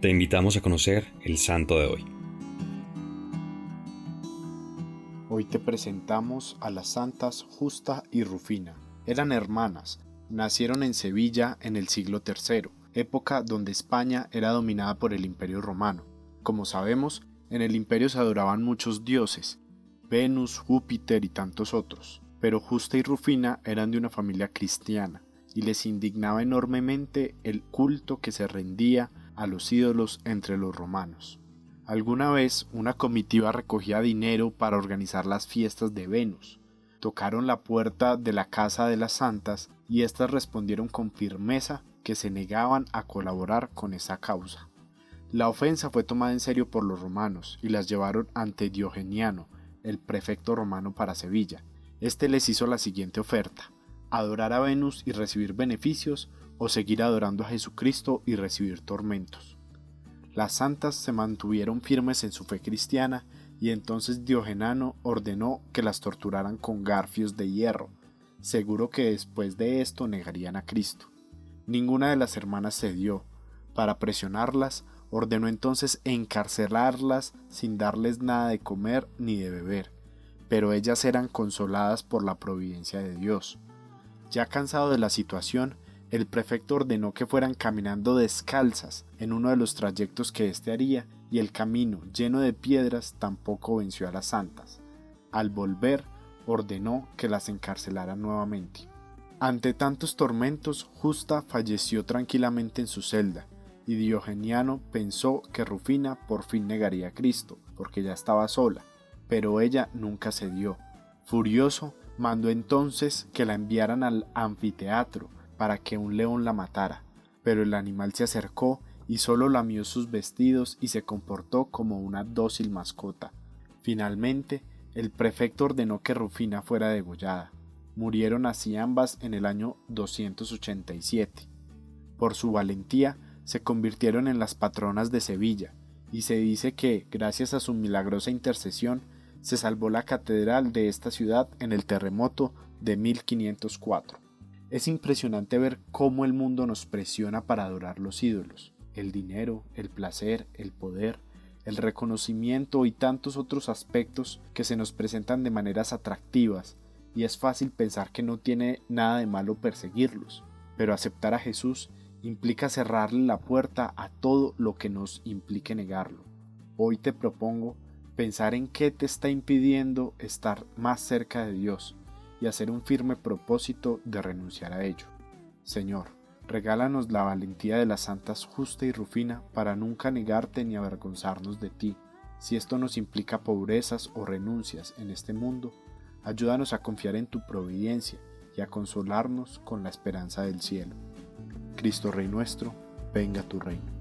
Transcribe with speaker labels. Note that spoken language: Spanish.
Speaker 1: Te invitamos a conocer el santo de hoy.
Speaker 2: Hoy te presentamos a las santas Justa y Rufina. Eran hermanas, nacieron en Sevilla en el siglo III, época donde España era dominada por el Imperio Romano. Como sabemos, en el imperio se adoraban muchos dioses, Venus, Júpiter y tantos otros, pero Justa y Rufina eran de una familia cristiana y les indignaba enormemente el culto que se rendía a los ídolos entre los romanos. Alguna vez una comitiva recogía dinero para organizar las fiestas de Venus. Tocaron la puerta de la casa de las santas y éstas respondieron con firmeza que se negaban a colaborar con esa causa. La ofensa fue tomada en serio por los romanos y las llevaron ante Diogeniano, el prefecto romano para Sevilla. Este les hizo la siguiente oferta: adorar a Venus y recibir beneficios o seguir adorando a Jesucristo y recibir tormentos. Las santas se mantuvieron firmes en su fe cristiana y entonces Diogenano ordenó que las torturaran con garfios de hierro, seguro que después de esto negarían a Cristo. Ninguna de las hermanas cedió. Para presionarlas, ordenó entonces encarcelarlas sin darles nada de comer ni de beber, pero ellas eran consoladas por la providencia de Dios. Ya cansado de la situación, el prefecto ordenó que fueran caminando descalzas en uno de los trayectos que éste haría, y el camino, lleno de piedras, tampoco venció a las santas. Al volver, ordenó que las encarcelaran nuevamente. Ante tantos tormentos, Justa falleció tranquilamente en su celda, y Diogeniano pensó que Rufina por fin negaría a Cristo, porque ya estaba sola, pero ella nunca cedió. Furioso, mandó entonces que la enviaran al anfiteatro, para que un león la matara, pero el animal se acercó y solo lamió sus vestidos y se comportó como una dócil mascota. Finalmente, el prefecto ordenó que Rufina fuera degollada. Murieron así ambas en el año 287. Por su valentía, se convirtieron en las patronas de Sevilla, y se dice que, gracias a su milagrosa intercesión, se salvó la catedral de esta ciudad en el terremoto de 1504. Es impresionante ver cómo el mundo nos presiona para adorar los ídolos, el dinero, el placer, el poder, el reconocimiento y tantos otros aspectos que se nos presentan de maneras atractivas, y es fácil pensar que no tiene nada de malo perseguirlos, pero aceptar a Jesús implica cerrarle la puerta a todo lo que nos implique negarlo. Hoy te propongo pensar en qué te está impidiendo estar más cerca de Dios, y hacer un firme propósito de renunciar a ello. Señor, regálanos la valentía de las santas Justa y Rufina para nunca negarte ni avergonzarnos de ti. Si esto nos implica pobrezas o renuncias en este mundo, ayúdanos a confiar en tu providencia y a consolarnos con la esperanza del cielo. Cristo Rey nuestro, venga tu reino.